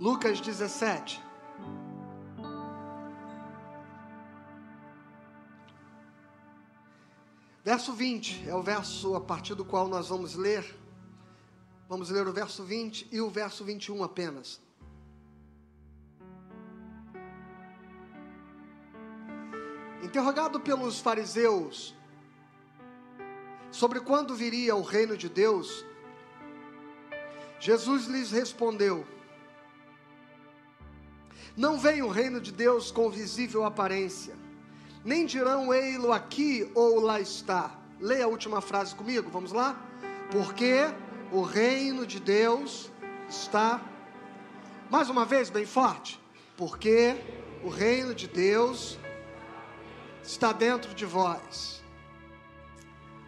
Lucas 17. Verso 20 é o verso a partir do qual nós vamos ler. Vamos ler o verso 20 e o verso 21 apenas. Interrogado pelos fariseus sobre quando viria o reino de Deus, Jesus lhes respondeu: Não vem o reino de Deus com visível aparência, nem dirão ei-lo aqui ou lá está. Leia a última frase comigo, vamos lá? Porque o reino de Deus está. Mais uma vez, bem forte. Porque o reino de Deus está dentro de vós.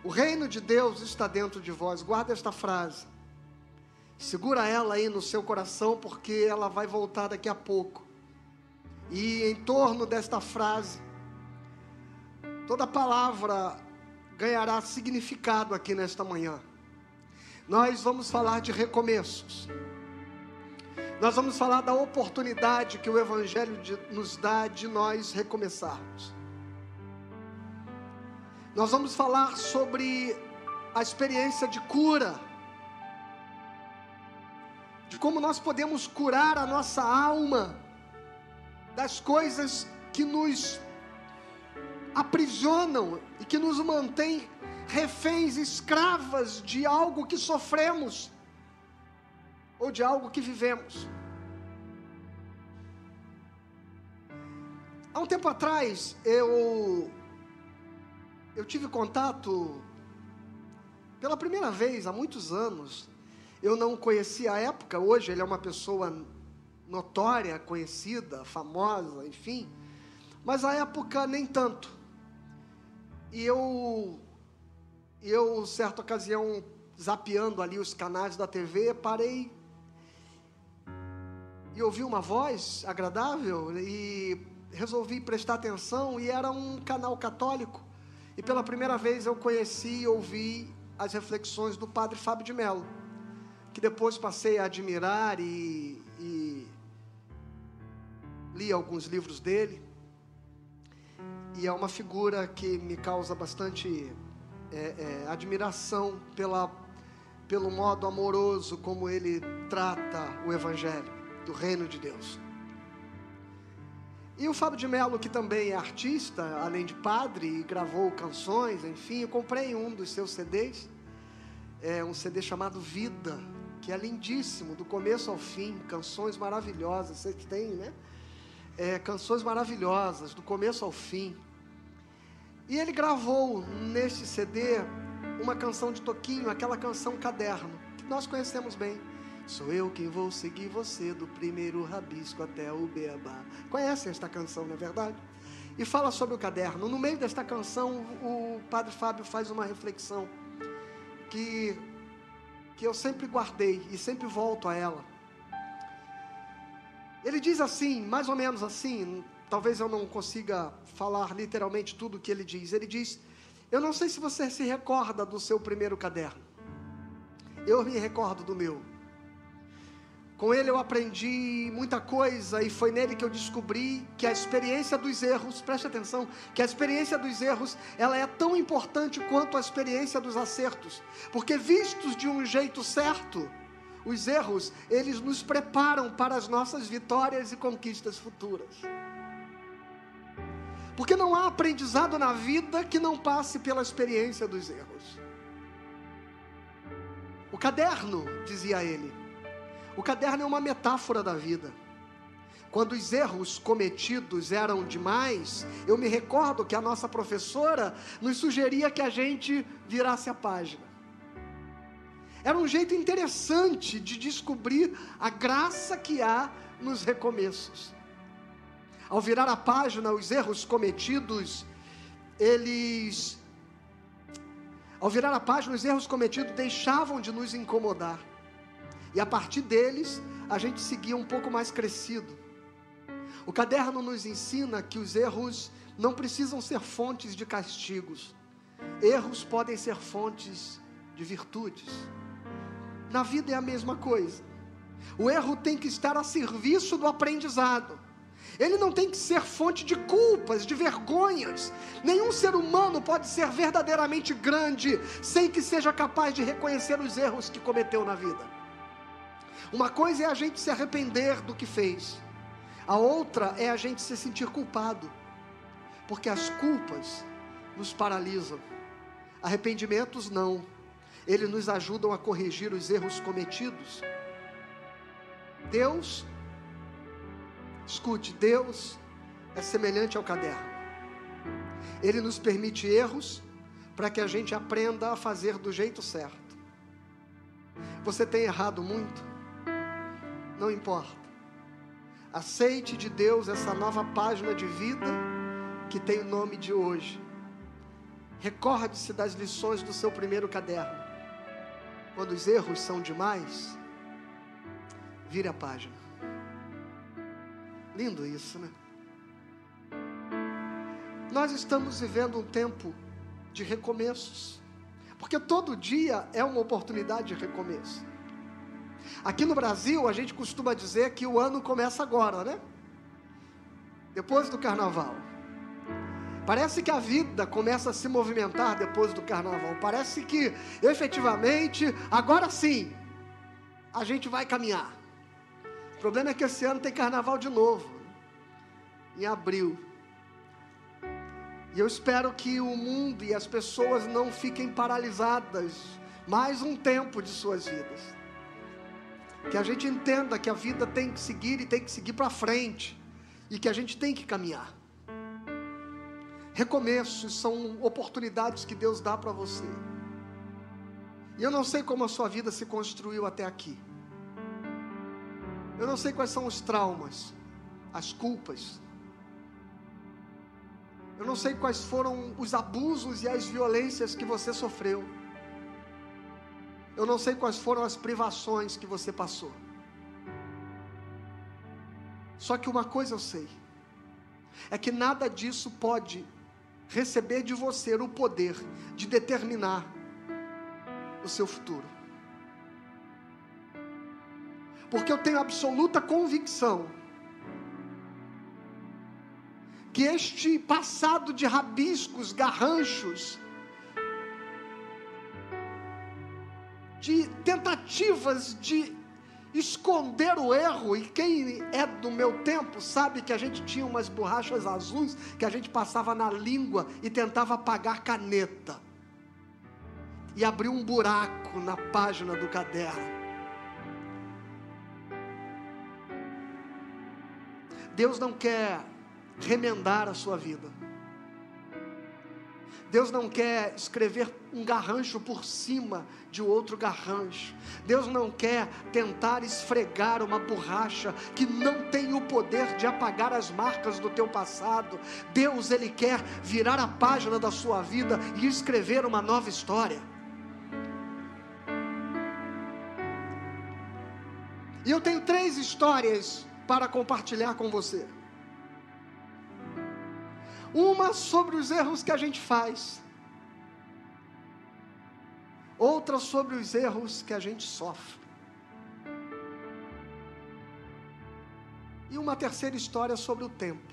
O reino de Deus está dentro de vós. Guarda esta frase. Segura ela aí no seu coração, porque ela vai voltar daqui a pouco. E em torno desta frase, toda palavra ganhará significado aqui nesta manhã. Nós vamos falar de recomeços. Nós vamos falar da oportunidade que o Evangelho de, nos dá de nós recomeçarmos. Nós vamos falar sobre a experiência de cura, de como nós podemos curar a nossa alma das coisas que nos aprisionam e que nos mantêm reféns, escravas de algo que sofremos ou de algo que vivemos. Há um tempo atrás, eu eu tive contato pela primeira vez há muitos anos. Eu não conhecia a época, hoje ele é uma pessoa notória, conhecida, famosa, enfim. Mas a época nem tanto. E eu, eu certa ocasião, zapeando ali os canais da TV, parei e ouvi uma voz agradável e resolvi prestar atenção e era um canal católico. E pela primeira vez eu conheci e ouvi as reflexões do padre Fábio de Mello, que depois passei a admirar e, li alguns livros dele. E é uma figura que me causa bastante é, é, admiração pela, pelo modo amoroso como ele trata o Evangelho do Reino de Deus. E o Fábio de Mello, que também é artista, além de padre, e gravou canções, enfim, eu comprei um dos seus CDs, é um CD chamado Vida, que é lindíssimo, do começo ao fim, canções maravilhosas, vocês têm, né? É, canções maravilhosas, do começo ao fim. E ele gravou neste CD uma canção de Toquinho, aquela canção Caderno, que nós conhecemos bem. Sou eu quem vou seguir você do primeiro rabisco até o beabá. Conhecem esta canção, não é verdade? E fala sobre o caderno. No meio desta canção, o Padre Fábio faz uma reflexão que, que eu sempre guardei e sempre volto a ela. Ele diz assim, mais ou menos assim, talvez eu não consiga falar literalmente tudo o que ele diz. Ele diz: Eu não sei se você se recorda do seu primeiro caderno. Eu me recordo do meu. Com ele eu aprendi muita coisa e foi nele que eu descobri que a experiência dos erros, preste atenção, que a experiência dos erros, ela é tão importante quanto a experiência dos acertos, porque vistos de um jeito certo, os erros, eles nos preparam para as nossas vitórias e conquistas futuras. Porque não há aprendizado na vida que não passe pela experiência dos erros. O caderno, dizia ele, o caderno é uma metáfora da vida. Quando os erros cometidos eram demais, eu me recordo que a nossa professora nos sugeria que a gente virasse a página. Era um jeito interessante de descobrir a graça que há nos recomeços. Ao virar a página, os erros cometidos, eles. Ao virar a página, os erros cometidos deixavam de nos incomodar. E a partir deles, a gente seguia um pouco mais crescido. O caderno nos ensina que os erros não precisam ser fontes de castigos. Erros podem ser fontes de virtudes. Na vida é a mesma coisa. O erro tem que estar a serviço do aprendizado. Ele não tem que ser fonte de culpas, de vergonhas. Nenhum ser humano pode ser verdadeiramente grande sem que seja capaz de reconhecer os erros que cometeu na vida. Uma coisa é a gente se arrepender do que fez, a outra é a gente se sentir culpado, porque as culpas nos paralisam, arrependimentos não, eles nos ajudam a corrigir os erros cometidos. Deus Escute, Deus é semelhante ao caderno. Ele nos permite erros para que a gente aprenda a fazer do jeito certo. Você tem errado muito? Não importa. Aceite de Deus essa nova página de vida que tem o nome de hoje. Recorde-se das lições do seu primeiro caderno. Quando os erros são demais, vire a página. Lindo isso, né? Nós estamos vivendo um tempo de recomeços, porque todo dia é uma oportunidade de recomeço. Aqui no Brasil, a gente costuma dizer que o ano começa agora, né? Depois do carnaval. Parece que a vida começa a se movimentar depois do carnaval. Parece que, efetivamente, agora sim, a gente vai caminhar problema é que esse ano tem carnaval de novo, em abril. E eu espero que o mundo e as pessoas não fiquem paralisadas mais um tempo de suas vidas. Que a gente entenda que a vida tem que seguir e tem que seguir para frente. E que a gente tem que caminhar. Recomeços são oportunidades que Deus dá para você. E eu não sei como a sua vida se construiu até aqui. Eu não sei quais são os traumas, as culpas. Eu não sei quais foram os abusos e as violências que você sofreu. Eu não sei quais foram as privações que você passou. Só que uma coisa eu sei: é que nada disso pode receber de você o poder de determinar o seu futuro. Porque eu tenho absoluta convicção que este passado de rabiscos, garranchos, de tentativas de esconder o erro, e quem é do meu tempo sabe que a gente tinha umas borrachas azuis que a gente passava na língua e tentava apagar caneta, e abriu um buraco na página do caderno. Deus não quer remendar a sua vida. Deus não quer escrever um garrancho por cima de outro garrancho. Deus não quer tentar esfregar uma borracha que não tem o poder de apagar as marcas do teu passado. Deus ele quer virar a página da sua vida e escrever uma nova história. E eu tenho três histórias para compartilhar com você. Uma sobre os erros que a gente faz, outra sobre os erros que a gente sofre. E uma terceira história sobre o tempo.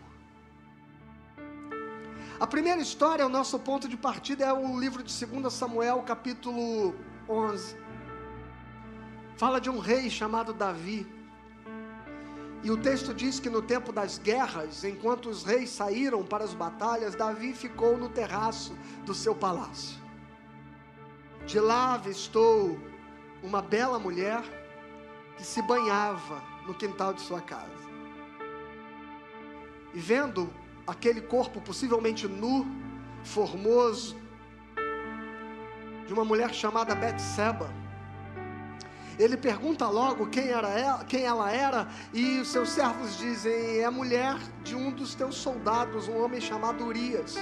A primeira história, o nosso ponto de partida é o livro de 2 Samuel, capítulo 11. Fala de um rei chamado Davi e o texto diz que no tempo das guerras, enquanto os reis saíram para as batalhas, Davi ficou no terraço do seu palácio. De lá avistou uma bela mulher que se banhava no quintal de sua casa. E vendo aquele corpo possivelmente nu, formoso, de uma mulher chamada Betseba, ele pergunta logo quem, era ela, quem ela era, e os seus servos dizem: é mulher de um dos teus soldados, um homem chamado Urias.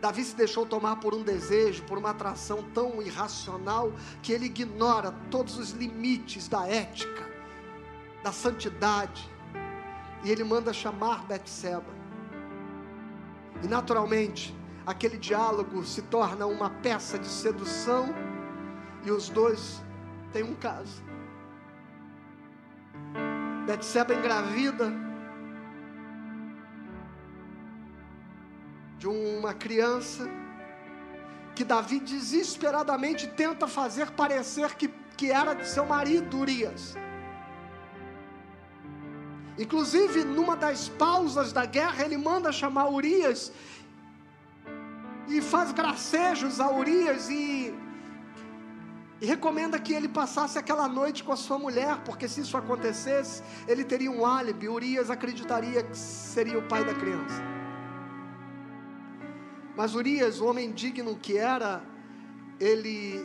Davi se deixou tomar por um desejo, por uma atração tão irracional, que ele ignora todos os limites da ética, da santidade, e ele manda chamar Betseba. E naturalmente, aquele diálogo se torna uma peça de sedução e os dois tem um caso. Betseba engravida de uma criança que Davi desesperadamente tenta fazer parecer que, que era de seu marido Urias. Inclusive, numa das pausas da guerra, ele manda chamar Urias e faz gracejos a Urias e, e recomenda que ele passasse aquela noite com a sua mulher, porque se isso acontecesse, ele teria um álibi. Urias acreditaria que seria o pai da criança. Mas Urias, o homem digno que era, ele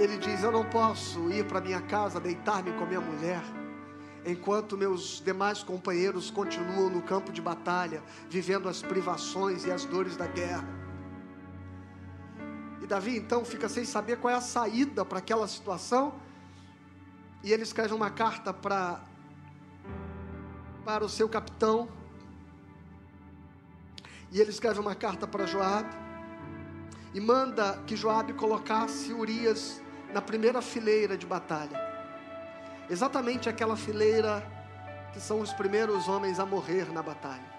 ele diz: Eu não posso ir para minha casa deitar-me com minha mulher enquanto meus demais companheiros continuam no campo de batalha, vivendo as privações e as dores da guerra. E Davi então fica sem saber qual é a saída para aquela situação, e ele escreve uma carta para para o seu capitão, e ele escreve uma carta para Joabe, e manda que Joabe colocasse Urias na primeira fileira de batalha. Exatamente aquela fileira que são os primeiros homens a morrer na batalha.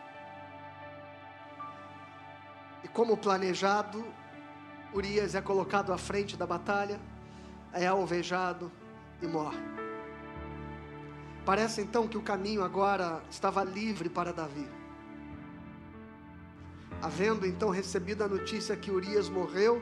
E como planejado, Urias é colocado à frente da batalha, é alvejado e morre. Parece então que o caminho agora estava livre para Davi. Havendo então recebido a notícia que Urias morreu,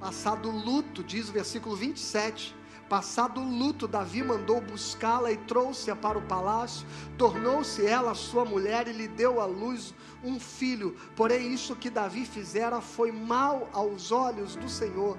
Passado o luto, diz o versículo 27, Passado o luto, Davi mandou buscá-la e trouxe-a para o palácio. Tornou-se ela sua mulher e lhe deu à luz um filho. Porém, isso que Davi fizera foi mal aos olhos do Senhor.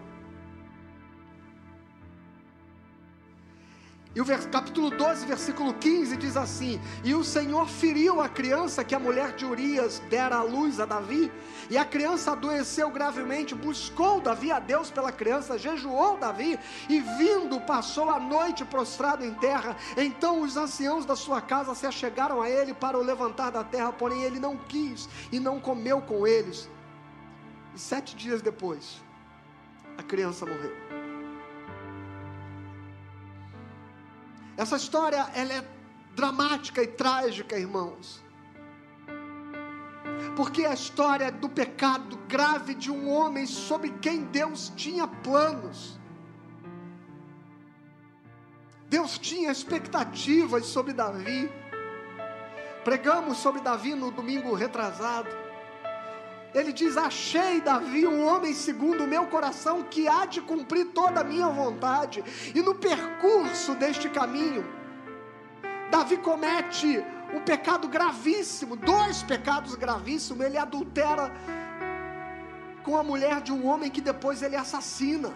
E o capítulo 12, versículo 15 diz assim: E o Senhor feriu a criança que a mulher de Urias dera à luz a Davi, e a criança adoeceu gravemente, buscou Davi a Deus pela criança, jejuou Davi, e vindo passou a noite prostrado em terra. Então os anciãos da sua casa se achegaram a ele para o levantar da terra, porém ele não quis e não comeu com eles. E sete dias depois, a criança morreu. Essa história ela é dramática e trágica, irmãos. Porque a história do pecado grave de um homem sobre quem Deus tinha planos. Deus tinha expectativas sobre Davi. Pregamos sobre Davi no domingo retrasado. Ele diz: Achei Davi um homem segundo o meu coração que há de cumprir toda a minha vontade. E no percurso deste caminho, Davi comete um pecado gravíssimo, dois pecados gravíssimos. Ele adultera com a mulher de um homem que depois ele assassina.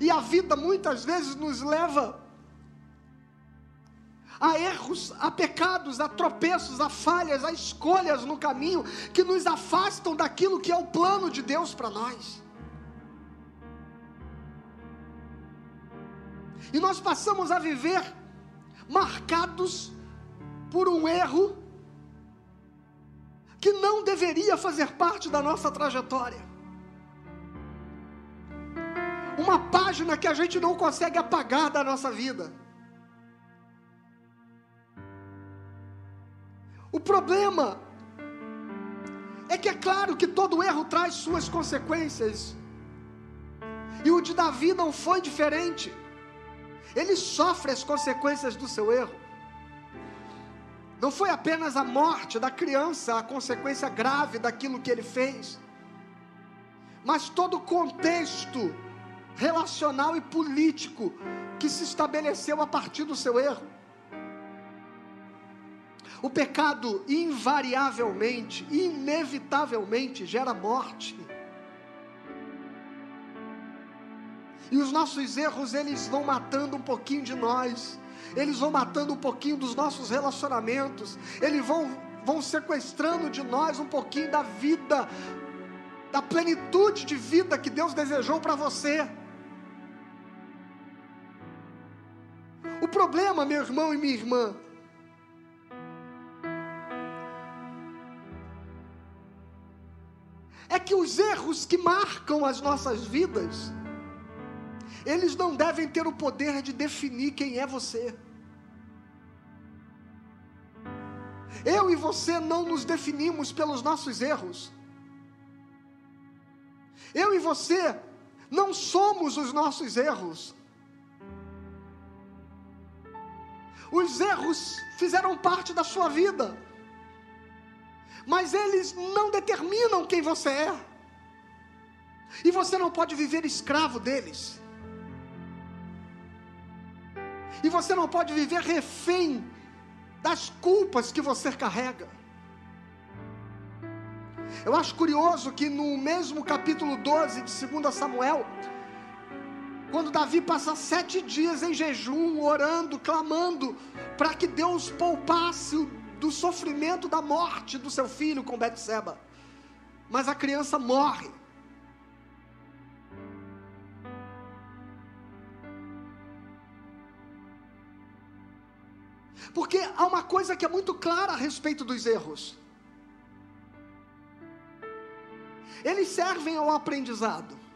E a vida muitas vezes nos leva a erros, a pecados, a tropeços, a falhas, a escolhas no caminho que nos afastam daquilo que é o plano de Deus para nós. E nós passamos a viver marcados por um erro que não deveria fazer parte da nossa trajetória. Uma página que a gente não consegue apagar da nossa vida. O problema é que é claro que todo erro traz suas consequências. E o de Davi não foi diferente. Ele sofre as consequências do seu erro. Não foi apenas a morte da criança a consequência grave daquilo que ele fez, mas todo o contexto relacional e político que se estabeleceu a partir do seu erro. O pecado invariavelmente, inevitavelmente gera morte. E os nossos erros, eles vão matando um pouquinho de nós. Eles vão matando um pouquinho dos nossos relacionamentos. Eles vão, vão sequestrando de nós um pouquinho da vida, da plenitude de vida que Deus desejou para você. O problema, meu irmão e minha irmã, é que os erros que marcam as nossas vidas, eles não devem ter o poder de definir quem é você. Eu e você não nos definimos pelos nossos erros. Eu e você não somos os nossos erros. Os erros fizeram parte da sua vida, mas eles não determinam quem você é, e você não pode viver escravo deles, e você não pode viver refém das culpas que você carrega. Eu acho curioso que no mesmo capítulo 12 de 2 Samuel, quando Davi passa sete dias em jejum, orando, clamando, para que Deus poupasse do sofrimento da morte do seu filho com Betseba. Mas a criança morre. Porque há uma coisa que é muito clara a respeito dos erros. Eles servem ao aprendizado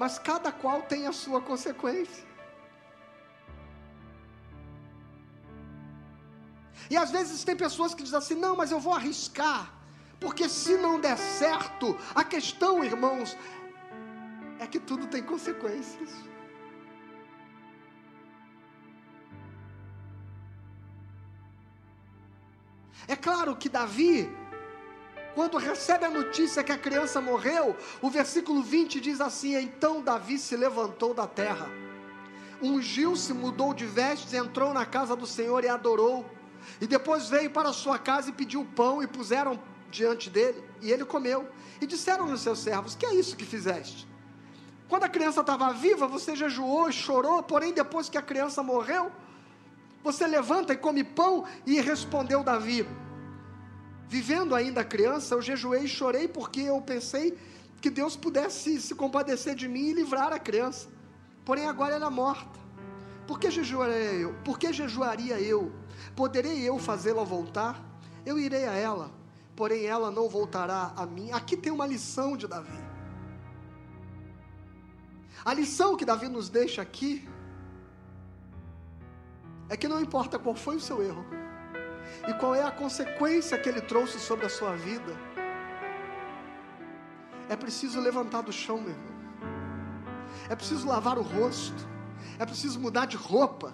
mas cada qual tem a sua consequência. E às vezes tem pessoas que dizem assim: não, mas eu vou arriscar, porque se não der certo, a questão, irmãos, é que tudo tem consequências. É claro que Davi quando recebe a notícia que a criança morreu, o versículo 20 diz assim: Então Davi se levantou da terra, ungiu-se, mudou de vestes, entrou na casa do Senhor e adorou. E depois veio para sua casa e pediu pão, e puseram diante dele, e ele comeu. E disseram os seus servos: Que é isso que fizeste? Quando a criança estava viva, você jejuou e chorou, porém, depois que a criança morreu, você levanta e come pão. E respondeu Davi: vivendo ainda criança, eu jejuei e chorei porque eu pensei que Deus pudesse se compadecer de mim e livrar a criança. Porém, agora ela é morta. Por que jejuaria eu? Por que jejuaria eu? Poderei eu fazê-la voltar? Eu irei a ela, porém ela não voltará a mim. Aqui tem uma lição de Davi. A lição que Davi nos deixa aqui é que não importa qual foi o seu erro, e qual é a consequência que ele trouxe sobre a sua vida. É preciso levantar do chão, meu irmão. É preciso lavar o rosto. É preciso mudar de roupa.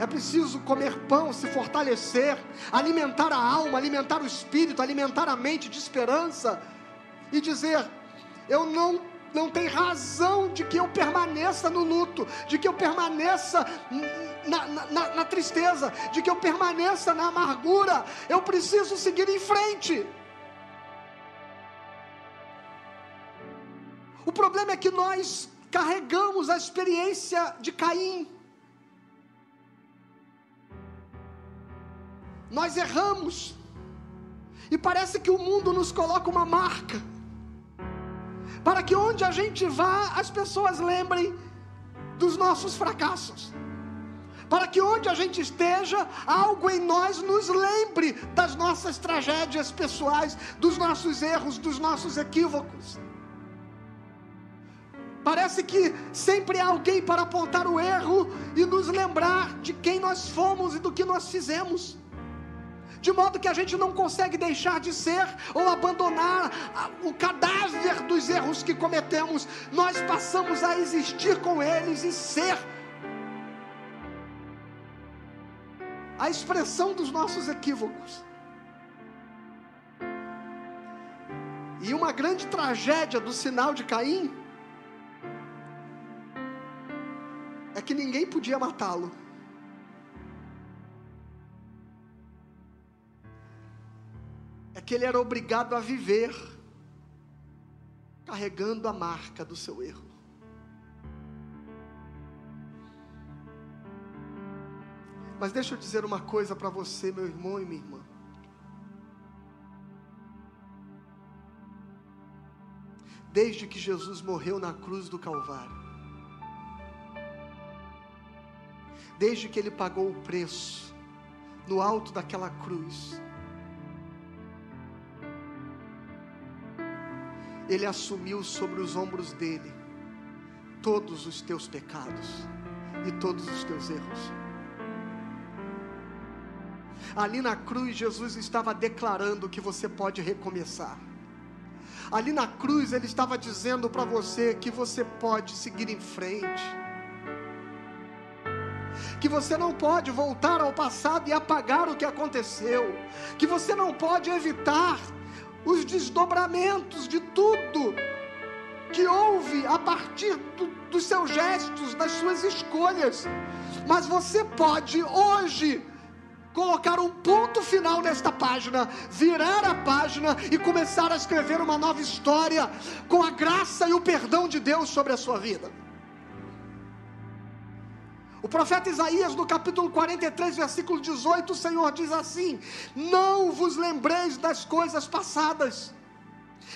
É preciso comer pão, se fortalecer, alimentar a alma, alimentar o espírito, alimentar a mente de esperança e dizer: Eu não não tem razão de que eu permaneça no luto, de que eu permaneça na, na, na, tristeza, de que eu permaneça na amargura. Eu preciso seguir em frente. O problema é que nós carregamos a experiência de Caim. Nós erramos. E parece que o mundo nos coloca uma marca para que onde a gente vá, as pessoas lembrem dos nossos fracassos. Para que onde a gente esteja, algo em nós nos lembre das nossas tragédias pessoais, dos nossos erros, dos nossos equívocos. Parece que sempre há alguém para apontar o erro e nos lembrar de quem nós fomos e do que nós fizemos de modo que a gente não consegue deixar de ser ou abandonar o cadáver dos erros que cometemos, nós passamos a existir com eles e ser a expressão dos nossos equívocos. E uma grande tragédia do sinal de Caim é que ninguém podia matá-lo. Que ele era obrigado a viver carregando a marca do seu erro. Mas deixa eu dizer uma coisa para você, meu irmão e minha irmã. Desde que Jesus morreu na cruz do Calvário, desde que ele pagou o preço no alto daquela cruz, Ele assumiu sobre os ombros dele todos os teus pecados e todos os teus erros. Ali na cruz, Jesus estava declarando que você pode recomeçar. Ali na cruz, Ele estava dizendo para você que você pode seguir em frente. Que você não pode voltar ao passado e apagar o que aconteceu. Que você não pode evitar os desdobramentos de tudo que houve a partir do, dos seus gestos, das suas escolhas. Mas você pode hoje colocar um ponto final nesta página, virar a página e começar a escrever uma nova história com a graça e o perdão de Deus sobre a sua vida. O profeta Isaías, no capítulo 43, versículo 18, o Senhor diz assim: Não vos lembreis das coisas passadas,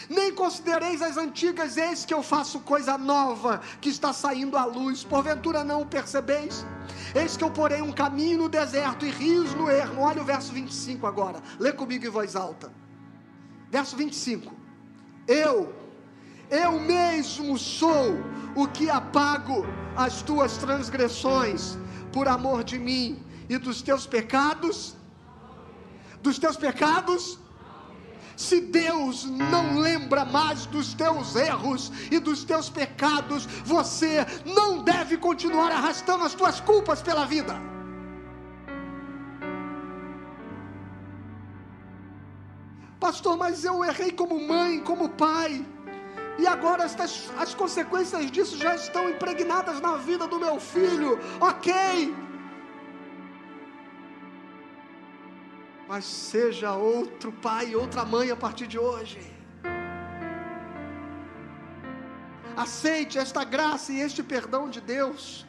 nem considereis as antigas, eis que eu faço coisa nova que está saindo à luz, porventura não o percebeis? Eis que eu porei um caminho no deserto e rios no ermo. Olha o verso 25 agora, lê comigo em voz alta. Verso 25: Eu, eu mesmo sou o que apago as tuas transgressões por amor de mim e dos teus pecados. Dos teus pecados se Deus não lembra mais dos teus erros e dos teus pecados, você não deve continuar arrastando as tuas culpas pela vida. Pastor, mas eu errei como mãe, como pai. E agora estas, as consequências disso já estão impregnadas na vida do meu filho. Ok, mas seja outro pai, outra mãe a partir de hoje. Aceite esta graça e este perdão de Deus.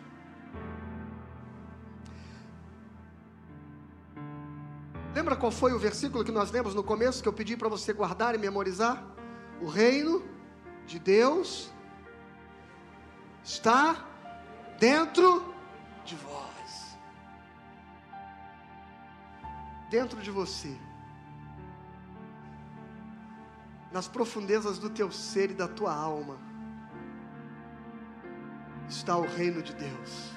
Lembra qual foi o versículo que nós lemos no começo que eu pedi para você guardar e memorizar? O reino de Deus está dentro de vós. dentro de você, nas profundezas do teu ser e da tua alma, está o reino de Deus.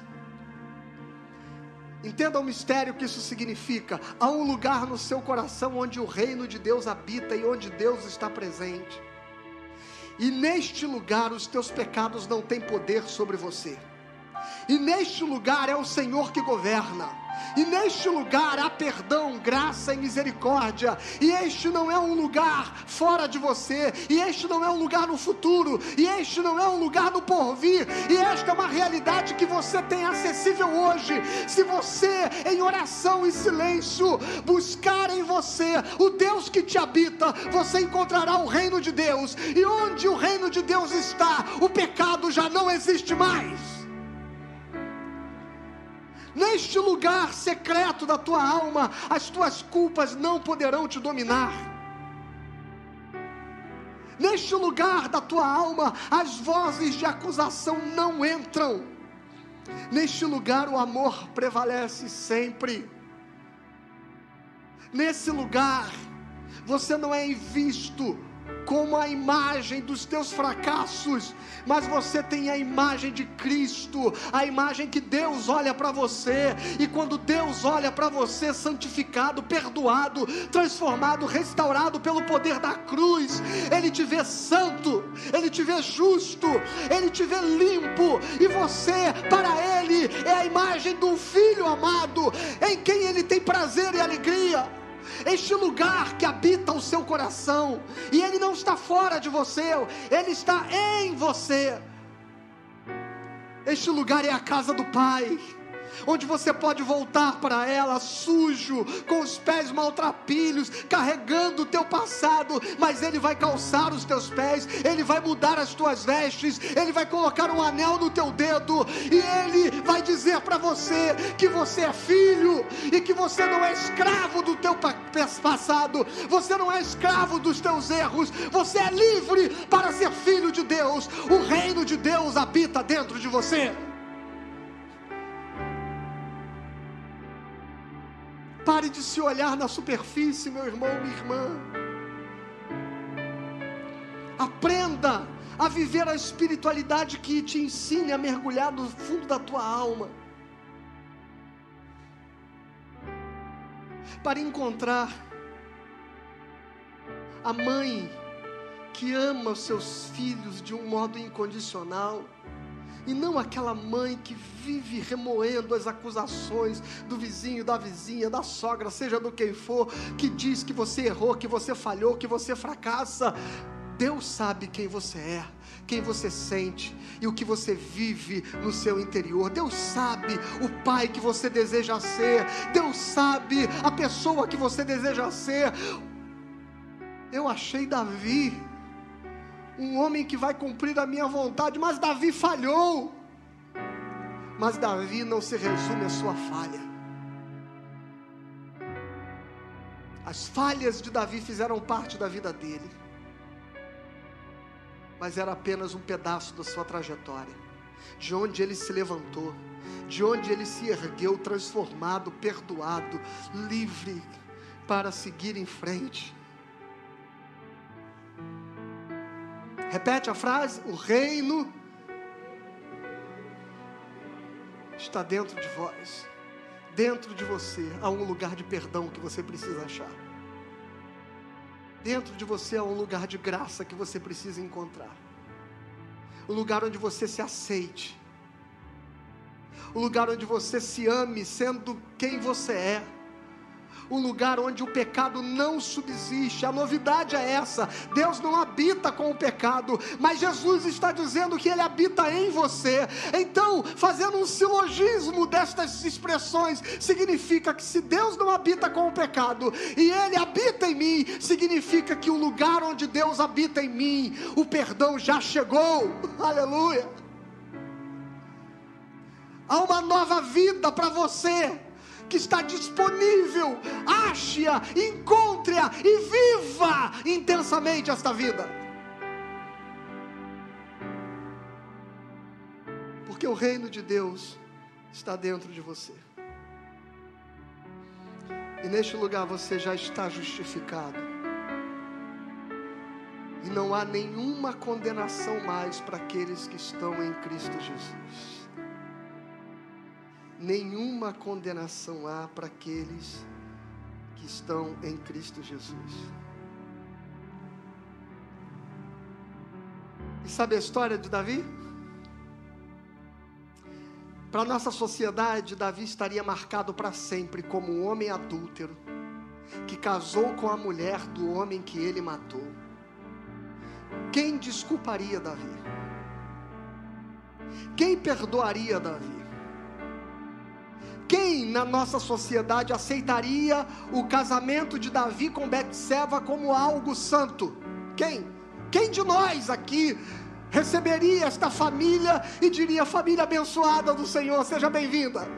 Entenda o mistério que isso significa. Há um lugar no seu coração onde o reino de Deus habita e onde Deus está presente. E neste lugar os teus pecados não têm poder sobre você. E neste lugar é o Senhor que governa. E neste lugar há perdão, graça e misericórdia. E este não é um lugar fora de você. E este não é um lugar no futuro. E este não é um lugar no porvir. E esta é uma realidade que você tem acessível hoje. Se você, em oração e silêncio, buscar em você o Deus que te habita, você encontrará o reino de Deus. E onde o reino de Deus está, o pecado já não existe mais. Neste lugar secreto da tua alma, as tuas culpas não poderão te dominar. Neste lugar da tua alma, as vozes de acusação não entram. Neste lugar, o amor prevalece sempre. Nesse lugar, você não é visto como a imagem dos teus fracassos, mas você tem a imagem de Cristo, a imagem que Deus olha para você, e quando Deus olha para você, santificado, perdoado, transformado, restaurado pelo poder da cruz, Ele te vê santo, Ele te vê justo, Ele te vê limpo, e você, para Ele, é a imagem do Filho amado, em quem Ele tem prazer e alegria este lugar que habita o seu coração, e ele não está fora de você, ele está em você. Este lugar é a casa do Pai onde você pode voltar para ela sujo, com os pés maltrapilhos, carregando o teu passado, mas Ele vai calçar os teus pés, Ele vai mudar as tuas vestes, Ele vai colocar um anel no teu dedo, e Ele vai dizer para você que você é filho e que você não é escravo do teu passado, você não é escravo dos teus erros, você é livre para ser filho de Deus, o reino de Deus habita dentro de você. Pare de se olhar na superfície, meu irmão, minha irmã. Aprenda a viver a espiritualidade que te ensine a mergulhar no fundo da tua alma. Para encontrar a mãe que ama os seus filhos de um modo incondicional e não aquela mãe que vive remoendo as acusações do vizinho, da vizinha, da sogra, seja do quem for, que diz que você errou, que você falhou, que você fracassa. Deus sabe quem você é, quem você sente e o que você vive no seu interior. Deus sabe o pai que você deseja ser. Deus sabe a pessoa que você deseja ser. Eu achei Davi um homem que vai cumprir a minha vontade, mas Davi falhou. Mas Davi não se resume à sua falha. As falhas de Davi fizeram parte da vida dele, mas era apenas um pedaço da sua trajetória, de onde ele se levantou, de onde ele se ergueu, transformado, perdoado, livre para seguir em frente. Repete a frase: o reino está dentro de vós. Dentro de você há um lugar de perdão que você precisa achar. Dentro de você há um lugar de graça que você precisa encontrar. O lugar onde você se aceite. O lugar onde você se ame sendo quem você é um lugar onde o pecado não subsiste. A novidade é essa: Deus não habita com o pecado, mas Jesus está dizendo que Ele habita em você. Então, fazendo um silogismo destas expressões, significa que se Deus não habita com o pecado e Ele habita em mim, significa que o lugar onde Deus habita em mim, o perdão já chegou. Aleluia. Há uma nova vida para você que está disponível. Ache-a, encontre-a e viva intensamente esta vida. Porque o reino de Deus está dentro de você. E neste lugar você já está justificado. E não há nenhuma condenação mais para aqueles que estão em Cristo Jesus nenhuma condenação há para aqueles que estão em Cristo Jesus. E sabe a história de Davi? Para nossa sociedade, Davi estaria marcado para sempre como um homem adúltero, que casou com a mulher do homem que ele matou. Quem desculparia Davi? Quem perdoaria Davi? Quem na nossa sociedade aceitaria o casamento de Davi com Betseba como algo santo? Quem? Quem de nós aqui receberia esta família e diria: família abençoada do Senhor, seja bem-vinda?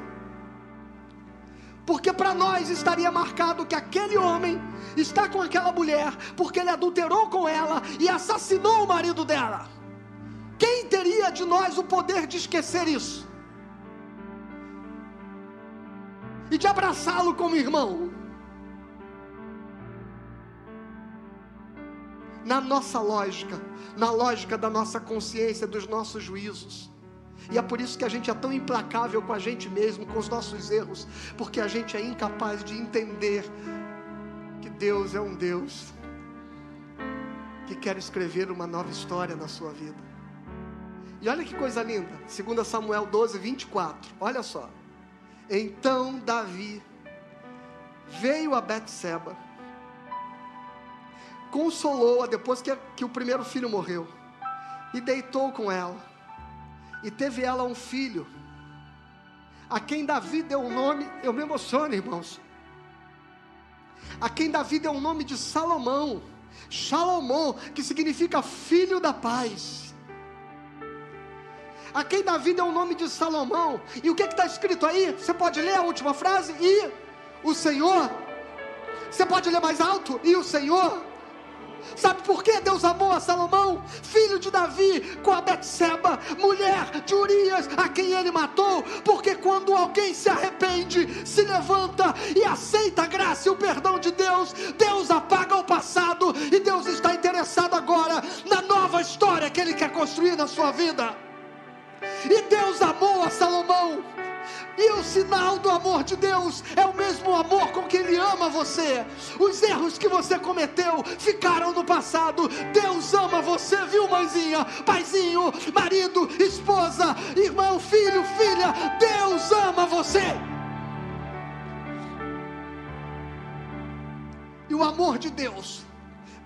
Porque para nós estaria marcado que aquele homem está com aquela mulher, porque ele adulterou com ela e assassinou o marido dela. Quem teria de nós o poder de esquecer isso? E de abraçá-lo como irmão. Na nossa lógica, na lógica da nossa consciência, dos nossos juízos. E é por isso que a gente é tão implacável com a gente mesmo, com os nossos erros, porque a gente é incapaz de entender que Deus é um Deus que quer escrever uma nova história na sua vida. E olha que coisa linda, 2 Samuel 12, 24. Olha só. Então Davi veio a Betseba, consolou-a depois que, que o primeiro filho morreu, e deitou com ela, e teve ela um filho, a quem Davi deu o nome, eu me emociono, irmãos, a quem Davi deu o nome de Salomão, Salomão, que significa filho da paz a quem Davi deu o nome de Salomão. E o que está escrito aí? Você pode ler a última frase? E o Senhor. Você pode ler mais alto? E o Senhor. Sabe por que Deus amou a Salomão, filho de Davi, com a Betseba, mulher de Urias, a quem ele matou? Porque quando alguém se arrepende, se levanta e aceita a graça e o perdão de Deus, Deus apaga o passado e Deus está interessado agora na nova história que Ele quer construir na sua vida. E Deus amou a Salomão e o sinal do amor de Deus é o mesmo amor com que Ele ama você. Os erros que você cometeu ficaram no passado. Deus ama você, viu, mãezinha, paizinho, marido, esposa, irmão, filho, filha. Deus ama você. E o amor de Deus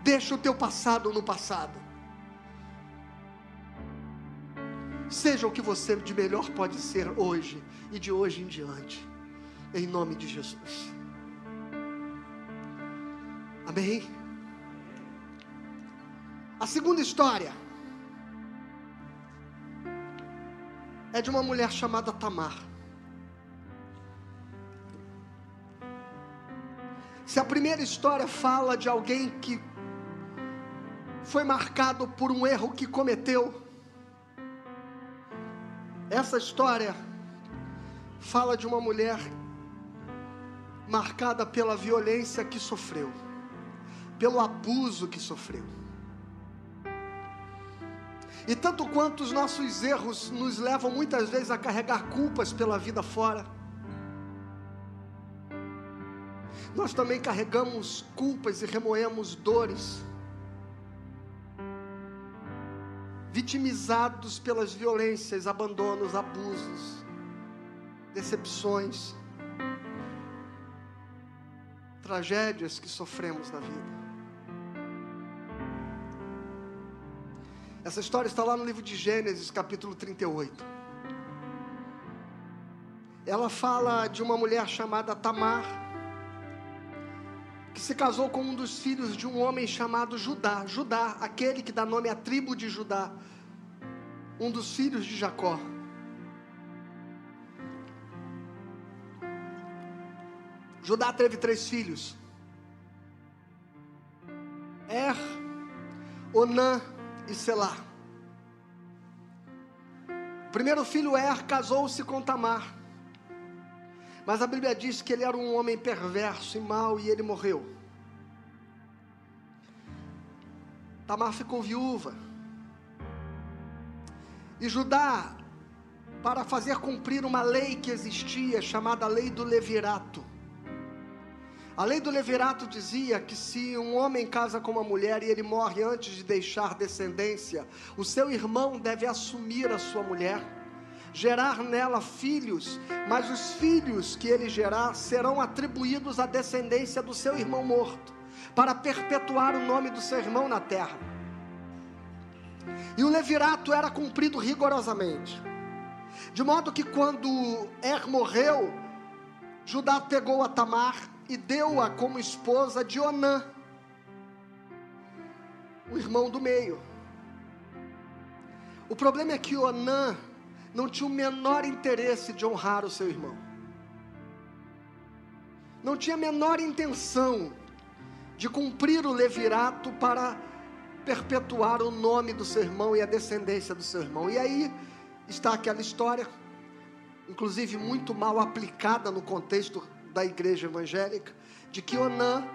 deixa o teu passado no passado. Seja o que você de melhor pode ser hoje e de hoje em diante, em nome de Jesus. Amém? A segunda história é de uma mulher chamada Tamar. Se a primeira história fala de alguém que foi marcado por um erro que cometeu, essa história fala de uma mulher marcada pela violência que sofreu, pelo abuso que sofreu. E tanto quanto os nossos erros nos levam muitas vezes a carregar culpas pela vida fora, nós também carregamos culpas e remoemos dores vitimizados pelas violências, abandonos, abusos, decepções, tragédias que sofremos na vida. Essa história está lá no livro de Gênesis, capítulo 38. Ela fala de uma mulher chamada Tamar, que se casou com um dos filhos de um homem chamado Judá. Judá, aquele que dá nome à tribo de Judá, um dos filhos de Jacó. Judá teve três filhos: Er, Onã e Selá. O primeiro filho Er casou-se com Tamar. Mas a Bíblia diz que ele era um homem perverso e mau e ele morreu. Tamar ficou viúva. E Judá, para fazer cumprir uma lei que existia, chamada lei do levirato. A lei do levirato dizia que se um homem casa com uma mulher e ele morre antes de deixar descendência, o seu irmão deve assumir a sua mulher gerar nela filhos, mas os filhos que ele gerar serão atribuídos à descendência do seu irmão morto, para perpetuar o nome do seu irmão na terra. E o levirato era cumprido rigorosamente, de modo que quando Er morreu, Judá pegou a Tamar e deu-a como esposa de Onã, o irmão do meio. O problema é que Onã não tinha o menor interesse de honrar o seu irmão. Não tinha a menor intenção de cumprir o levirato para perpetuar o nome do seu irmão e a descendência do seu irmão. E aí está aquela história, inclusive muito mal aplicada no contexto da igreja evangélica, de que Onã,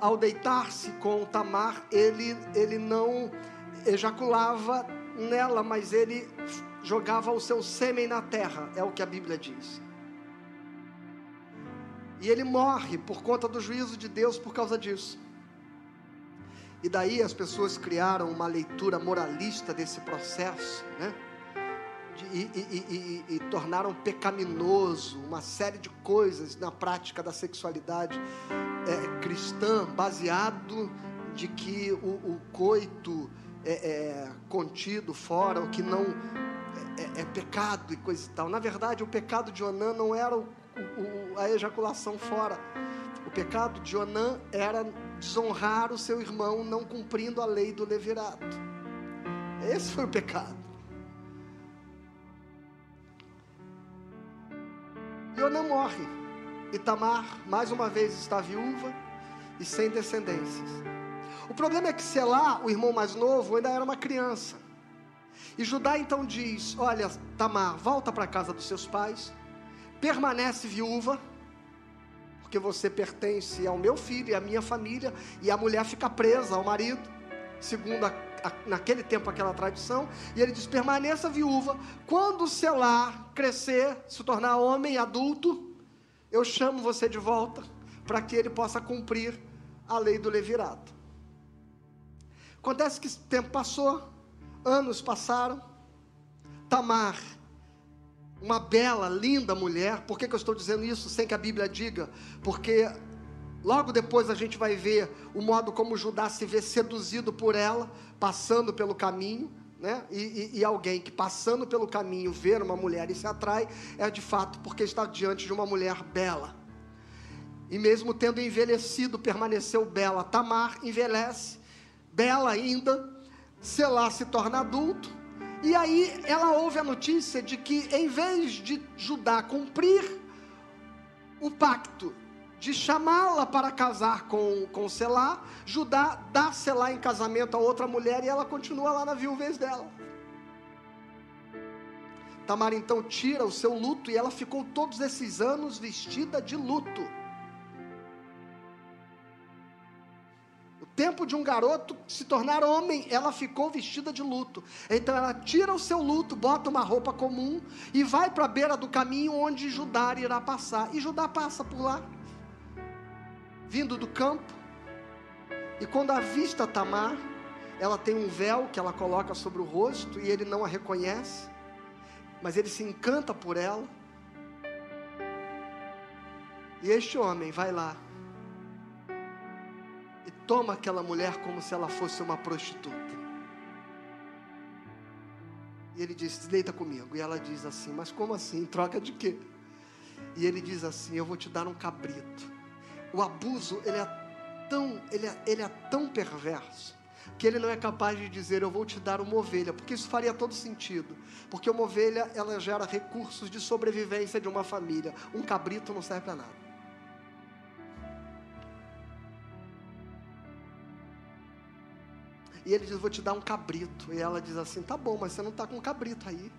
ao deitar-se com Tamar, ele, ele não ejaculava nela, mas ele jogava o seu sêmen na terra, é o que a Bíblia diz. E ele morre por conta do juízo de Deus por causa disso. E daí as pessoas criaram uma leitura moralista desse processo, né? E, e, e, e, tornaram pecaminoso uma série de coisas na prática da sexualidade é, cristã, baseado de que o, o coito é, é, contido fora, o que não é, é, pecado e coisa e tal. Na verdade, o pecado de Onã não era o, o, a ejaculação fora. O pecado de Onã era desonrar o seu irmão não cumprindo a lei do levirato. Esse foi o pecado. E Onã morre. E Tamar, mais uma vez, está viúva e sem descendências. O problema é que Selá, o irmão mais novo, ainda era uma criança. E Judá então diz: Olha, Tamar, volta para a casa dos seus pais, permanece viúva, porque você pertence ao meu filho e à minha família, e a mulher fica presa ao marido. segundo a, a, naquele tempo aquela tradição, e ele diz: permaneça viúva. Quando Selá crescer, se tornar homem adulto, eu chamo você de volta para que ele possa cumprir a lei do levirato. Acontece que o tempo passou, anos passaram, Tamar, uma bela, linda mulher, por que, que eu estou dizendo isso sem que a Bíblia diga? Porque Logo depois a gente vai ver o modo como Judá se vê seduzido por ela, passando pelo caminho, né? E, e, e, alguém que passando pelo caminho ver uma mulher e se atrai, é de fato porque está diante de uma mulher bela. E mesmo tendo envelhecido, permaneceu bela. Tamar envelhece, bela ainda, Selá se torna adulto. E aí ela ouve a notícia de que em vez de Judá cumprir o pacto de chamá-la para casar com, com Selá, Judá dá Selá em casamento a outra mulher e ela continua lá na viuvez dela. Tamar então tira o seu luto e ela ficou todos esses anos vestida de luto. Tempo de um garoto se tornar homem, ela ficou vestida de luto. Então ela tira o seu luto, bota uma roupa comum e vai para a beira do caminho onde Judá irá passar. E Judá passa por lá vindo do campo. E quando avista Tamar, ela tem um véu que ela coloca sobre o rosto e ele não a reconhece, mas ele se encanta por ela. E este homem vai lá toma aquela mulher como se ela fosse uma prostituta. E ele diz: Deita comigo. E ela diz assim: Mas como assim? Em troca de quê? E ele diz assim: Eu vou te dar um cabrito o abuso ele é tão, ele é, ele é tão perverso que ele não é capaz de dizer eu vou te dar uma ovelha, porque isso faria todo sentido, porque uma ovelha ela gera recursos de sobrevivência de uma família, um cabrito não serve para nada. E ele diz: Vou te dar um cabrito. E ela diz assim: Tá bom, mas você não está com um cabrito aí.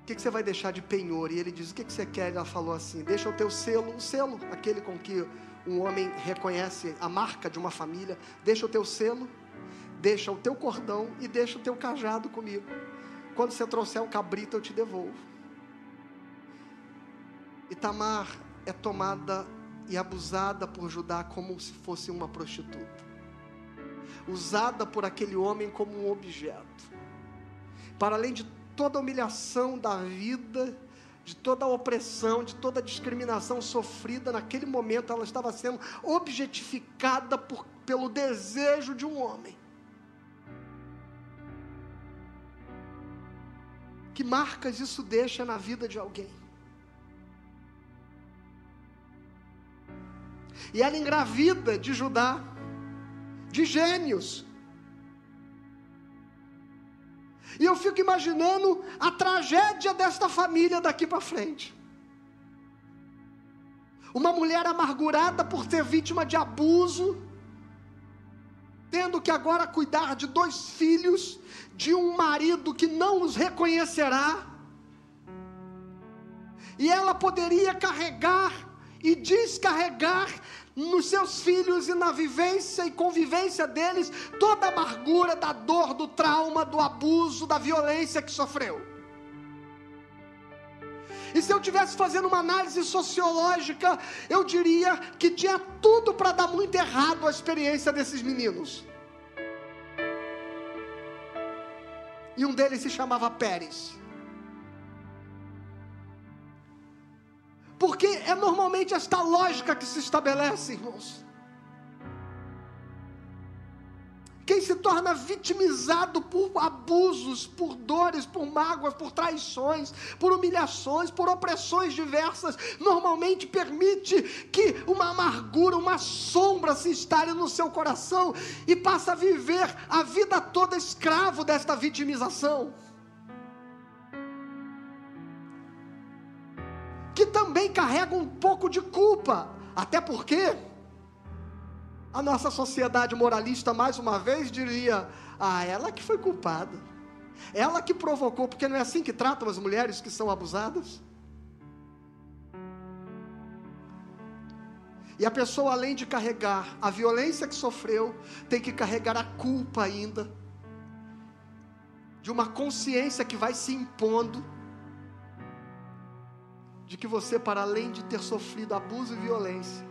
O que, que, você vai deixar de penhor? E ele diz: O que, que você quer? Ela falou assim: Deixa o teu selo, o selo, aquele com que um homem reconhece a marca de uma família. Deixa o teu selo, deixa o teu cordão e deixa o teu cajado comigo. Quando você trouxer um cabrito, eu te devolvo. E Tamar é tomada e abusada por Judá como se fosse uma prostituta, usada por aquele homem como um objeto. Para além de toda a humilhação da vida, de toda a opressão, de toda a discriminação sofrida, naquele momento ela estava sendo objetificada por, pelo desejo de um homem. Que marcas isso deixa na vida de alguém? E ela engravida de Judá, de gênios, e eu fico imaginando a tragédia desta família daqui para frente. Uma mulher amargurada por ser vítima de abuso, tendo que agora cuidar de dois filhos, de um marido que não os reconhecerá. E ela poderia carregar e descarregar nos seus filhos e na vivência e convivência deles toda a amargura da dor, do trauma, do abuso, da violência que sofreu. E se eu tivesse fazendo uma análise sociológica, eu diria que tinha tudo para dar muito errado a experiência desses meninos. E um deles se chamava Pérez. Porque é normalmente esta lógica que se estabelece, irmãos. Quem se torna vitimizado por abusos, por dores, por mágoas, por traições, por humilhações, por opressões diversas, normalmente permite que uma amargura, uma sombra se instale no seu coração e passa a viver a vida toda escravo desta vitimização. Que também carrega um pouco de culpa, até porque a nossa sociedade moralista, mais uma vez, diria: ah, ela que foi culpada, ela que provocou, porque não é assim que tratam as mulheres que são abusadas. E a pessoa, além de carregar a violência que sofreu, tem que carregar a culpa ainda, de uma consciência que vai se impondo, de que você, para além de ter sofrido abuso e violência,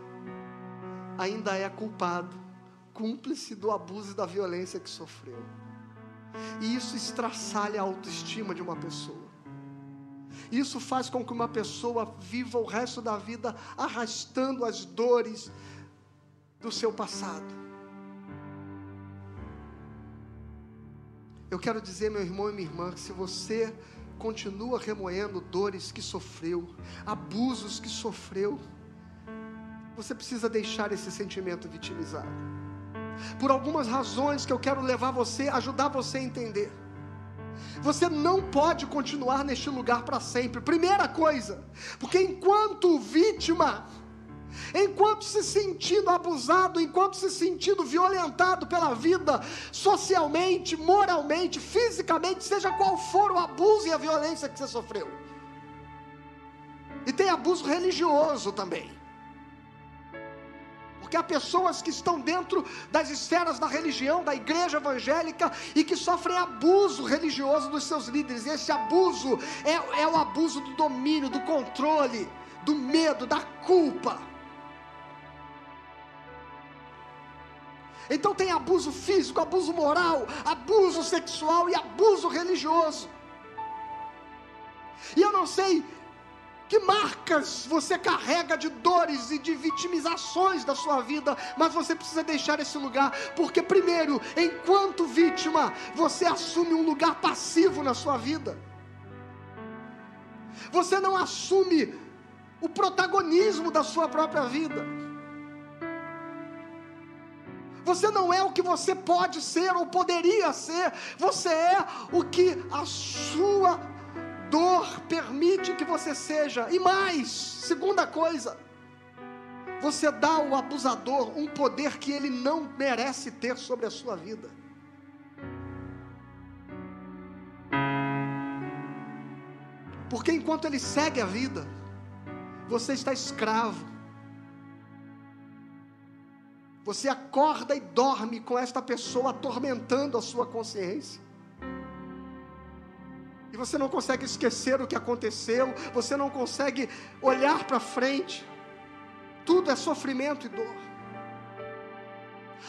ainda é culpado, cúmplice do abuso e da violência que sofreu. E isso estraçalha a autoestima de uma pessoa. Isso faz com que uma pessoa viva o resto da vida arrastando as dores do seu passado. Eu quero dizer, meu irmão e minha irmã, que se você continua remoendo dores que sofreu, abusos que sofreu, você precisa deixar esse sentimento vitimizado. Por algumas razões que eu quero levar você, ajudar você a entender. Você não pode continuar neste lugar para sempre. Primeira coisa, porque enquanto vítima, enquanto se sentindo abusado, enquanto se sentindo violentado pela vida, socialmente, moralmente, fisicamente, seja qual for o abuso e a violência que você sofreu. E tem abuso religioso também. Porque há pessoas que estão dentro das esferas da religião, da igreja evangélica, e que sofrem abuso religioso dos seus líderes. E esse abuso é, é o abuso do domínio, do controle, do medo, da culpa. Então tem abuso físico, abuso moral, abuso sexual e abuso religioso. E eu não sei que marcas você carrega de dores e de vitimizações da sua vida, mas você precisa deixar esse lugar, porque, primeiro, enquanto vítima, você assume um lugar passivo na sua vida, você não assume o protagonismo da sua própria vida. Você não é o que você pode ser ou poderia ser, você é o que a sua dor permite que você seja. E mais, segunda coisa, você dá ao abusador um poder que ele não merece ter sobre a sua vida. Porque enquanto ele segue a vida, você está escravo. Você acorda e dorme com esta pessoa atormentando a sua consciência e você não consegue esquecer o que aconteceu, você não consegue olhar para frente, tudo é sofrimento e dor.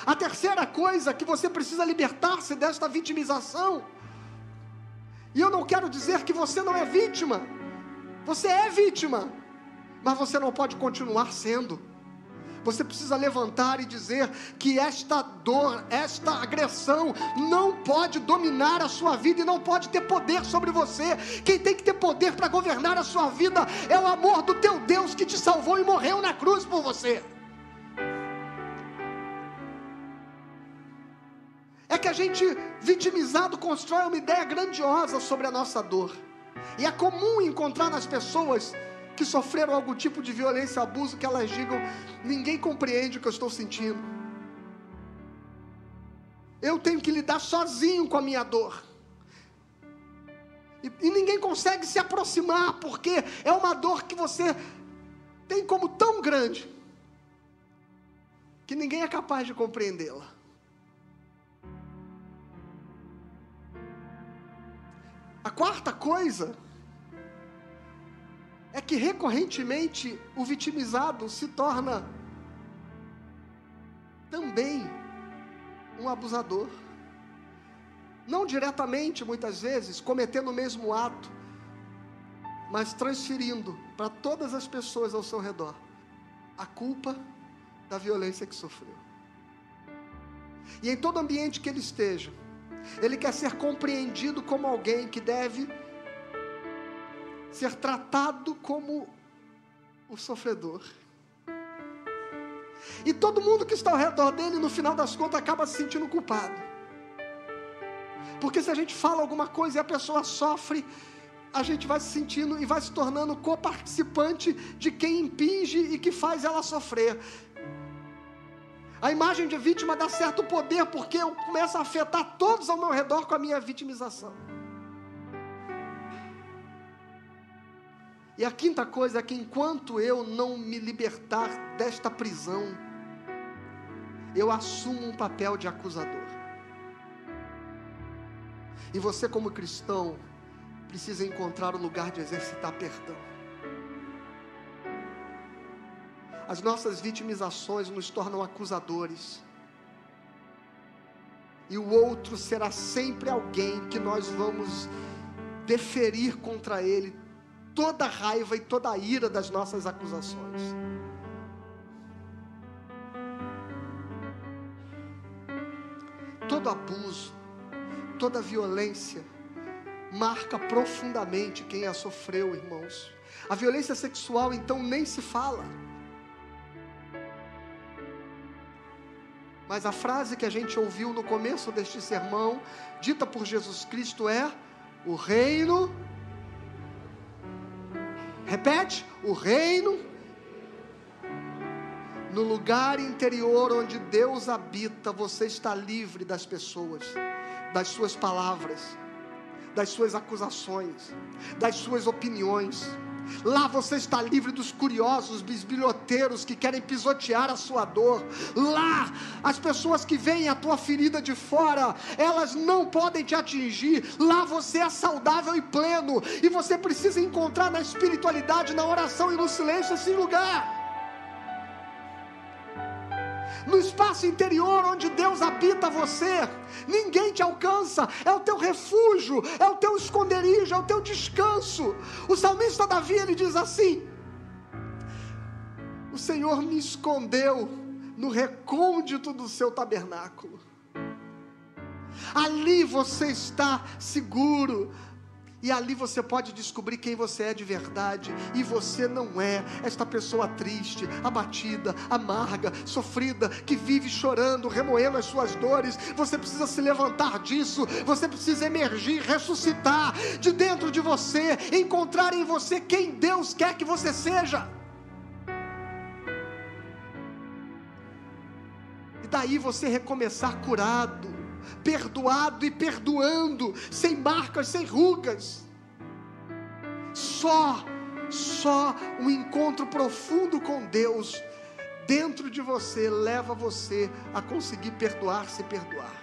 A terceira coisa que você precisa libertar-se desta vitimização, e eu não quero dizer que você não é vítima, você é vítima, mas você não pode continuar sendo. Você precisa levantar e dizer que esta dor, esta agressão não pode dominar a sua vida e não pode ter poder sobre você. Quem tem que ter poder para governar a sua vida é o amor do teu Deus que te salvou e morreu na cruz por você. É que a gente, vitimizado, constrói uma ideia grandiosa sobre a nossa dor. E é comum encontrar nas pessoas que sofreram algum tipo de violência, abuso, que elas digam: ninguém compreende o que eu estou sentindo. Eu tenho que lidar sozinho com a minha dor. E, e ninguém consegue se aproximar, porque é uma dor que você tem como tão grande, que ninguém é capaz de compreendê-la. A quarta coisa é que recorrentemente o vitimizado se torna também um abusador. Não diretamente, muitas vezes, cometendo o mesmo ato, mas transferindo para todas as pessoas ao seu redor a culpa da violência que sofreu. E em todo ambiente que ele esteja, ele quer ser compreendido como alguém que deve ser tratado como o sofredor. E todo mundo que está ao redor dele, no final das contas, acaba se sentindo culpado. Porque se a gente fala alguma coisa e a pessoa sofre, a gente vai se sentindo e vai se tornando coparticipante de quem impinge e que faz ela sofrer. A imagem de vítima dá certo poder, porque eu começo a afetar todos ao meu redor com a minha vitimização. E a quinta coisa é que enquanto eu não me libertar desta prisão, eu assumo um papel de acusador. E você, como cristão, precisa encontrar o lugar de exercitar perdão. As nossas vitimizações nos tornam acusadores. E o outro será sempre alguém que nós vamos deferir contra ele toda a raiva e toda a ira das nossas acusações. Todo abuso, toda violência marca profundamente quem a sofreu, irmãos. A violência sexual então nem se fala. Mas a frase que a gente ouviu no começo deste sermão, dita por Jesus Cristo, é: o reino. Repete: o reino. No lugar interior onde Deus habita, você está livre das pessoas, das suas palavras, das suas acusações, das suas opiniões Lá você está livre dos curiosos, bisbilhoteiros que querem pisotear a sua dor. Lá, as pessoas que veem a tua ferida de fora, elas não podem te atingir. Lá você é saudável e pleno. E você precisa encontrar na espiritualidade, na oração e no silêncio esse lugar no espaço interior onde Deus habita você. Ninguém te alcança, é o teu refúgio, é o teu esconderijo, é o teu descanso. O salmista Davi ele diz assim: O Senhor me escondeu no recôndito do seu tabernáculo. Ali você está seguro e ali você pode descobrir quem você é de verdade. E você não é esta pessoa triste, abatida, amarga, sofrida, que vive chorando, remoendo as suas dores. Você precisa se levantar disso. Você precisa emergir, ressuscitar de dentro de você, encontrar em você quem Deus quer que você seja. E daí você recomeçar curado perdoado e perdoando, sem marcas, sem rugas. Só, só um encontro profundo com Deus dentro de você leva você a conseguir perdoar-se e perdoar.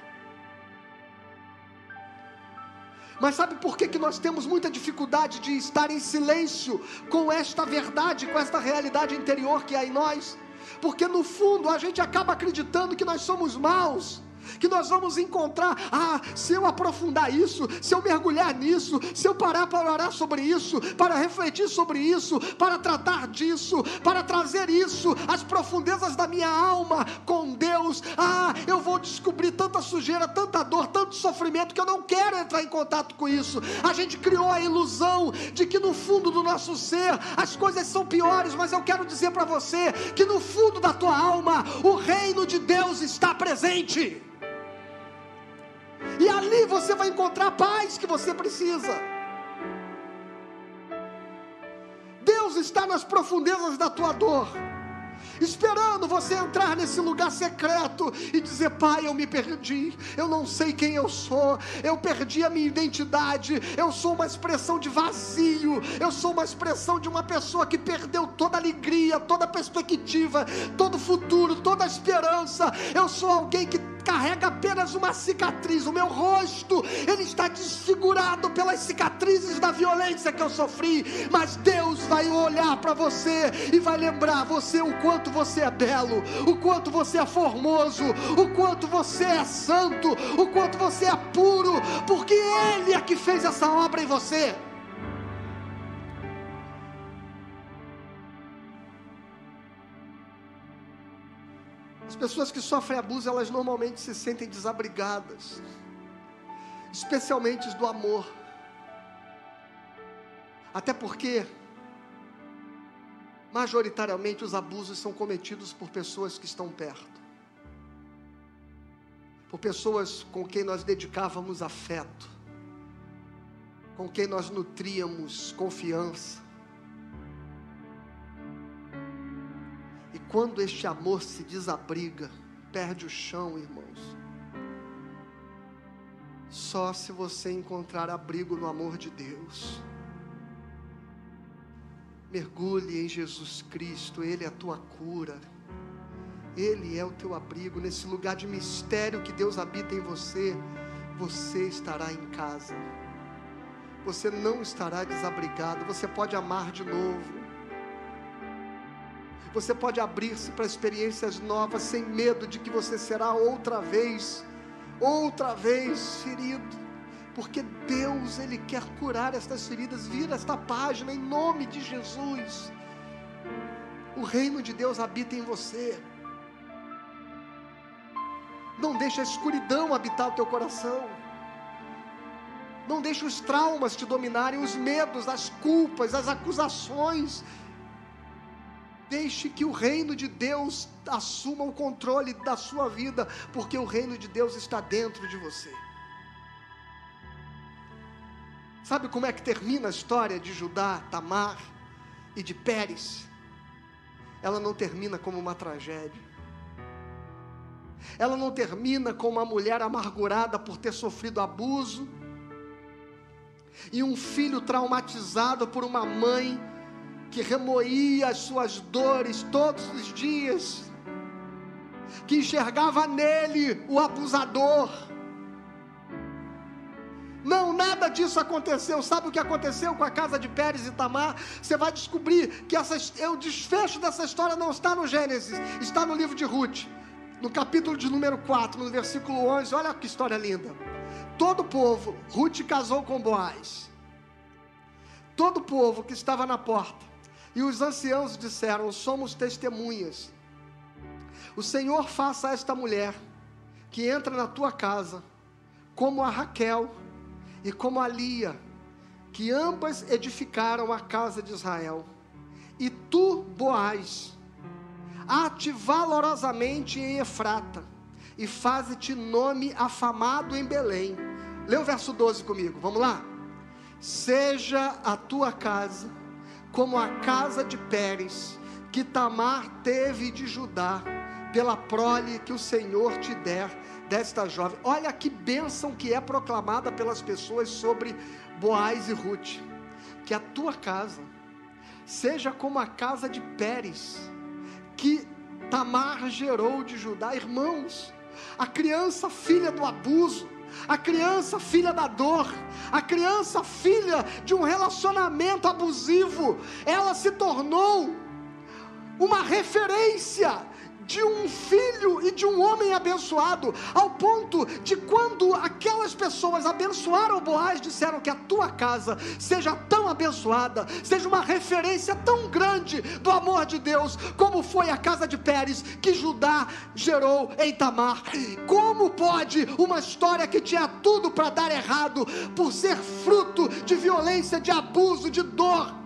Mas sabe por que, que nós temos muita dificuldade de estar em silêncio com esta verdade, com esta realidade interior que há em nós? Porque no fundo a gente acaba acreditando que nós somos maus que nós vamos encontrar, ah, se eu aprofundar isso, se eu mergulhar nisso, se eu parar para orar sobre isso, para refletir sobre isso, para tratar disso, para trazer isso, as profundezas da minha alma com Deus, ah, eu vou descobrir tanta sujeira, tanta dor, tanto sofrimento que eu não quero entrar em contato com isso. A gente criou a ilusão de que no fundo do nosso ser as coisas são piores, mas eu quero dizer para você que no fundo da tua alma o reino de Deus está presente. E ali você vai encontrar a paz que você precisa. Deus está nas profundezas da tua dor esperando você entrar nesse lugar secreto e dizer: Pai, eu me perdi, eu não sei quem eu sou, eu perdi a minha identidade, eu sou uma expressão de vazio, eu sou uma expressão de uma pessoa que perdeu toda alegria, toda perspectiva, todo futuro, toda esperança, eu sou alguém que carrega apenas uma cicatriz. O meu rosto, ele está desfigurado pelas cicatrizes da violência que eu sofri. Mas Deus vai olhar para você e vai lembrar você o quanto você é belo, o quanto você é formoso, o quanto você é santo, o quanto você é puro, porque Ele é que fez essa obra em você. Pessoas que sofrem abuso, elas normalmente se sentem desabrigadas, especialmente do amor. Até porque, majoritariamente, os abusos são cometidos por pessoas que estão perto, por pessoas com quem nós dedicávamos afeto, com quem nós nutríamos confiança. Quando este amor se desabriga, perde o chão, irmãos. Só se você encontrar abrigo no amor de Deus. Mergulhe em Jesus Cristo, Ele é a tua cura. Ele é o teu abrigo nesse lugar de mistério que Deus habita em você. Você estará em casa. Você não estará desabrigado. Você pode amar de novo. Você pode abrir-se para experiências novas sem medo de que você será outra vez, outra vez ferido. Porque Deus, Ele quer curar estas feridas. Vira esta página em nome de Jesus. O reino de Deus habita em você. Não deixe a escuridão habitar o teu coração. Não deixe os traumas te dominarem, os medos, as culpas, as acusações. Deixe que o reino de Deus assuma o controle da sua vida, porque o reino de Deus está dentro de você. Sabe como é que termina a história de Judá, Tamar e de Pérez? Ela não termina como uma tragédia ela não termina com uma mulher amargurada por ter sofrido abuso, e um filho traumatizado por uma mãe que remoía as suas dores todos os dias, que enxergava nele o abusador. Não, nada disso aconteceu. Sabe o que aconteceu com a casa de Pérez e Tamar? Você vai descobrir que essa, o desfecho dessa história não está no Gênesis, está no livro de Ruth no capítulo de número 4, no versículo 11, olha que história linda. Todo o povo, Ruth casou com Boaz. Todo o povo que estava na porta, e os anciãos disseram: Somos testemunhas. O Senhor faça a esta mulher que entra na tua casa, como a Raquel e como a Lia, que ambas edificaram a casa de Israel. E tu, Boaz, Ate valorosamente em Efrata, e faze-te nome afamado em Belém. Lê o verso 12 comigo, vamos lá? Seja a tua casa como a casa de Pérez, que Tamar teve de Judá, pela prole que o Senhor te der desta jovem. Olha que bênção que é proclamada pelas pessoas sobre Boaz e Ruth. Que a tua casa seja como a casa de Pérez, que Tamar gerou de Judá, irmãos, a criança filha do abuso, a criança filha da dor, a criança filha de um relacionamento abusivo, ela se tornou uma referência de um filho e de um homem abençoado, ao ponto de quando aquelas pessoas abençoaram Boaz, disseram que a tua casa seja tão abençoada, seja uma referência tão grande do amor de Deus, como foi a casa de Pérez que Judá gerou em Tamar. Como pode uma história que tinha tudo para dar errado, por ser fruto de violência, de abuso, de dor,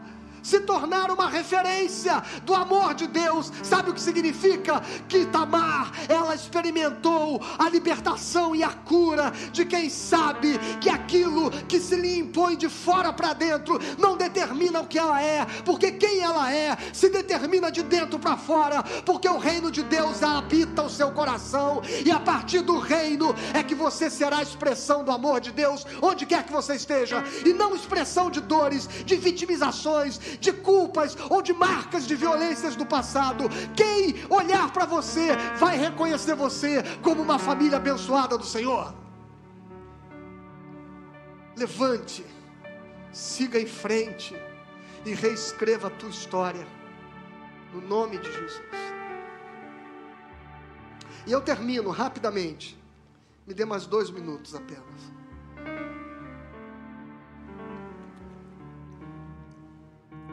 se tornar uma referência do amor de Deus. Sabe o que significa? Que Tamar, ela experimentou a libertação e a cura de quem sabe que aquilo que se lhe impõe de fora para dentro não determina o que ela é, porque quem ela é se determina de dentro para fora, porque o reino de Deus habita o seu coração e a partir do reino é que você será a expressão do amor de Deus onde quer que você esteja e não expressão de dores, de vitimizações, de culpas ou de marcas de violências do passado. Quem olhar para você vai reconhecer você como uma família abençoada do Senhor. Levante, siga em frente e reescreva a tua história, no nome de Jesus. E eu termino rapidamente, me dê mais dois minutos apenas.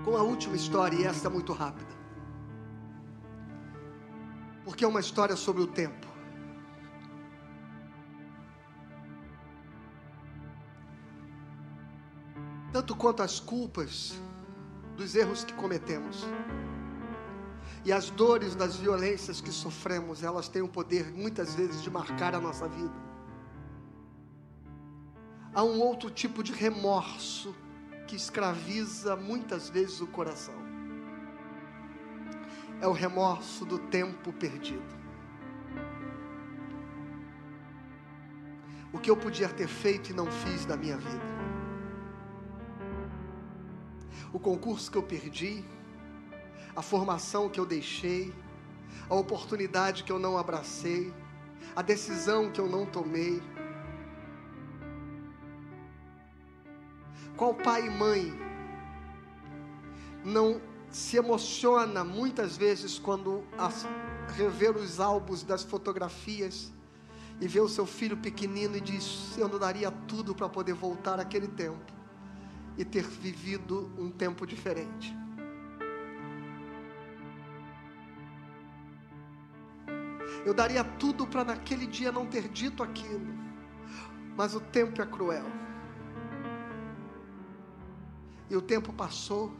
Com a última história, e esta é muito rápida. Porque é uma história sobre o tempo. Tanto quanto as culpas dos erros que cometemos e as dores das violências que sofremos, elas têm o poder muitas vezes de marcar a nossa vida. Há um outro tipo de remorso que escraviza muitas vezes o coração. É o remorso do tempo perdido. O que eu podia ter feito e não fiz da minha vida. O concurso que eu perdi, a formação que eu deixei, a oportunidade que eu não abracei, a decisão que eu não tomei. Qual pai e mãe não se emociona muitas vezes quando rever os álbuns das fotografias e ver o seu filho pequenino e diz: Eu não daria tudo para poder voltar àquele tempo e ter vivido um tempo diferente. Eu daria tudo para naquele dia não ter dito aquilo, mas o tempo é cruel. E o tempo passou,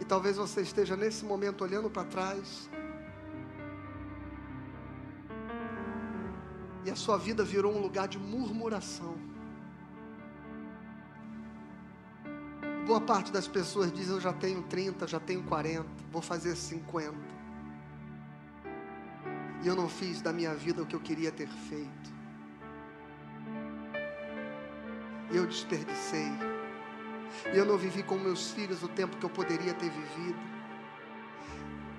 e talvez você esteja nesse momento olhando para trás, e a sua vida virou um lugar de murmuração. Boa parte das pessoas diz: Eu já tenho 30, já tenho 40, vou fazer 50. E eu não fiz da minha vida o que eu queria ter feito. Eu desperdicei. E eu não vivi com meus filhos o tempo que eu poderia ter vivido.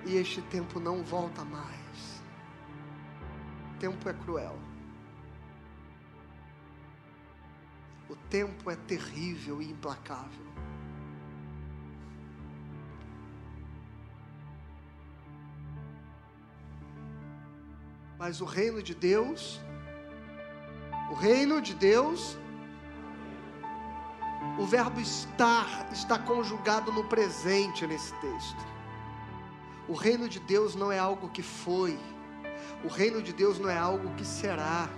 E este tempo não volta mais. O tempo é cruel. O tempo é terrível e implacável. Mas o reino de Deus, o reino de Deus, o verbo estar está conjugado no presente nesse texto. O reino de Deus não é algo que foi, o reino de Deus não é algo que será.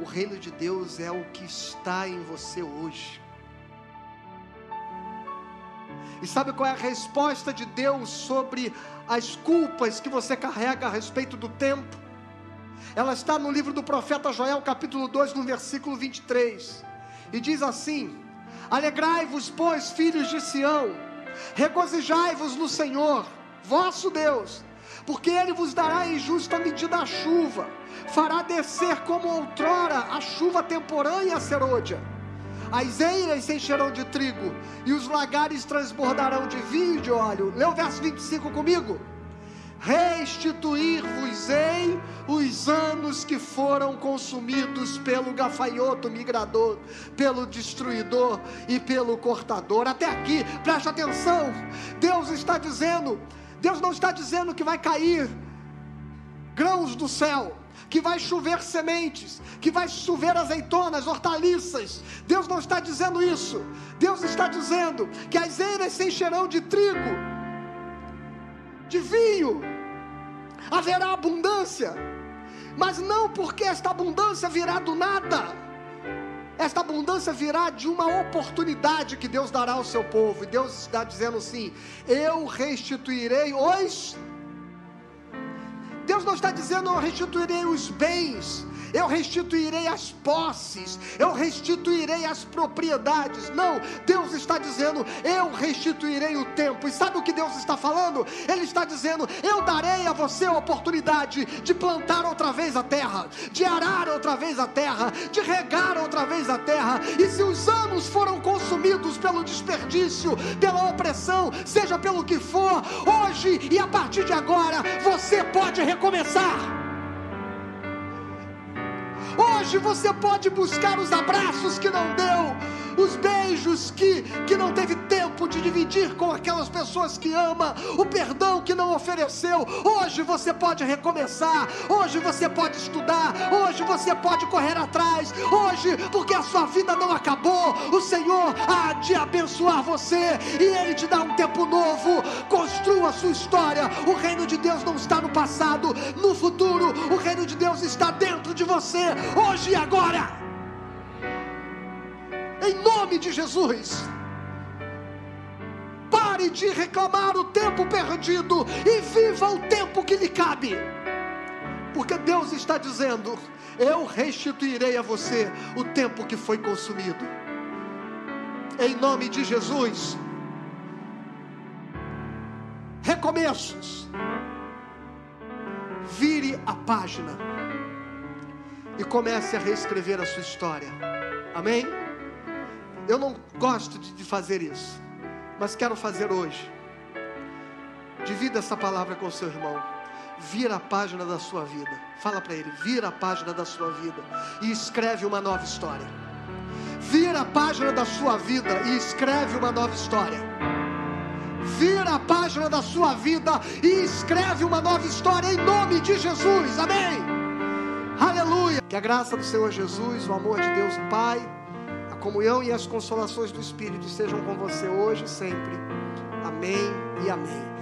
O reino de Deus é o que está em você hoje. E sabe qual é a resposta de Deus sobre as culpas que você carrega a respeito do tempo? Ela está no livro do profeta Joel, capítulo 2, no versículo 23. E diz assim: Alegrai-vos, pois, filhos de Sião, regozijai-vos no Senhor, vosso Deus porque ele vos dará em justa medida a chuva, fará descer como outrora a chuva temporânea a serôdia. As eiras se encherão de trigo, e os lagares transbordarão de vinho e de óleo. Lê o verso 25 comigo. Restituir-vos-ei os anos que foram consumidos pelo gafanhoto migrador, pelo destruidor e pelo cortador. Até aqui, preste atenção. Deus está dizendo: Deus não está dizendo que vai cair grãos do céu, que vai chover sementes, que vai chover azeitonas, hortaliças. Deus não está dizendo isso. Deus está dizendo que as eiras se encherão de trigo, de vinho, haverá abundância, mas não porque esta abundância virá do nada esta abundância virá de uma oportunidade que Deus dará ao seu povo. E Deus está dizendo assim: Eu restituirei os. Deus não está dizendo eu restituirei os bens, eu restituirei as posses, eu restituirei as propriedades. Não, Deus está dizendo, eu restituirei o tempo. E sabe o que Deus está falando? Ele está dizendo, eu darei a você a oportunidade de plantar outra vez a terra, de arar outra vez a terra, de regar outra vez a terra. E se os anos foram consumidos pelo desperdício, pela opressão, seja pelo que for, hoje e a partir de agora, você pode recomeçar. Hoje você pode buscar os abraços que não deu, os beijos que, que não teve tempo de dividir com aquelas pessoas que ama, o perdão que não ofereceu. Hoje você pode recomeçar, hoje você pode estudar, hoje você pode correr atrás, hoje, porque a sua vida não acabou, o Senhor há de abençoar você e Ele te dá um tempo novo. Construa a sua história. O reino de Deus não está no passado, no futuro, o reino de Deus está dentro de você hoje e agora. Em nome de Jesus. Pare de reclamar o tempo perdido e viva o tempo que lhe cabe. Porque Deus está dizendo: Eu restituirei a você o tempo que foi consumido. Em nome de Jesus. Recomeços. Vire a página e comece a reescrever a sua história. Amém? Eu não gosto de fazer isso, mas quero fazer hoje. Divida essa palavra com o seu irmão. Vira a página da sua vida. Fala para ele, vira a página da sua vida e escreve uma nova história. Vira a página da sua vida e escreve uma nova história. Vira a página da sua vida e escreve uma nova história em nome de Jesus. Amém. Aleluia. Que a graça do Senhor Jesus, o amor de Deus Pai, a comunhão e as consolações do Espírito estejam com você hoje e sempre. Amém e amém.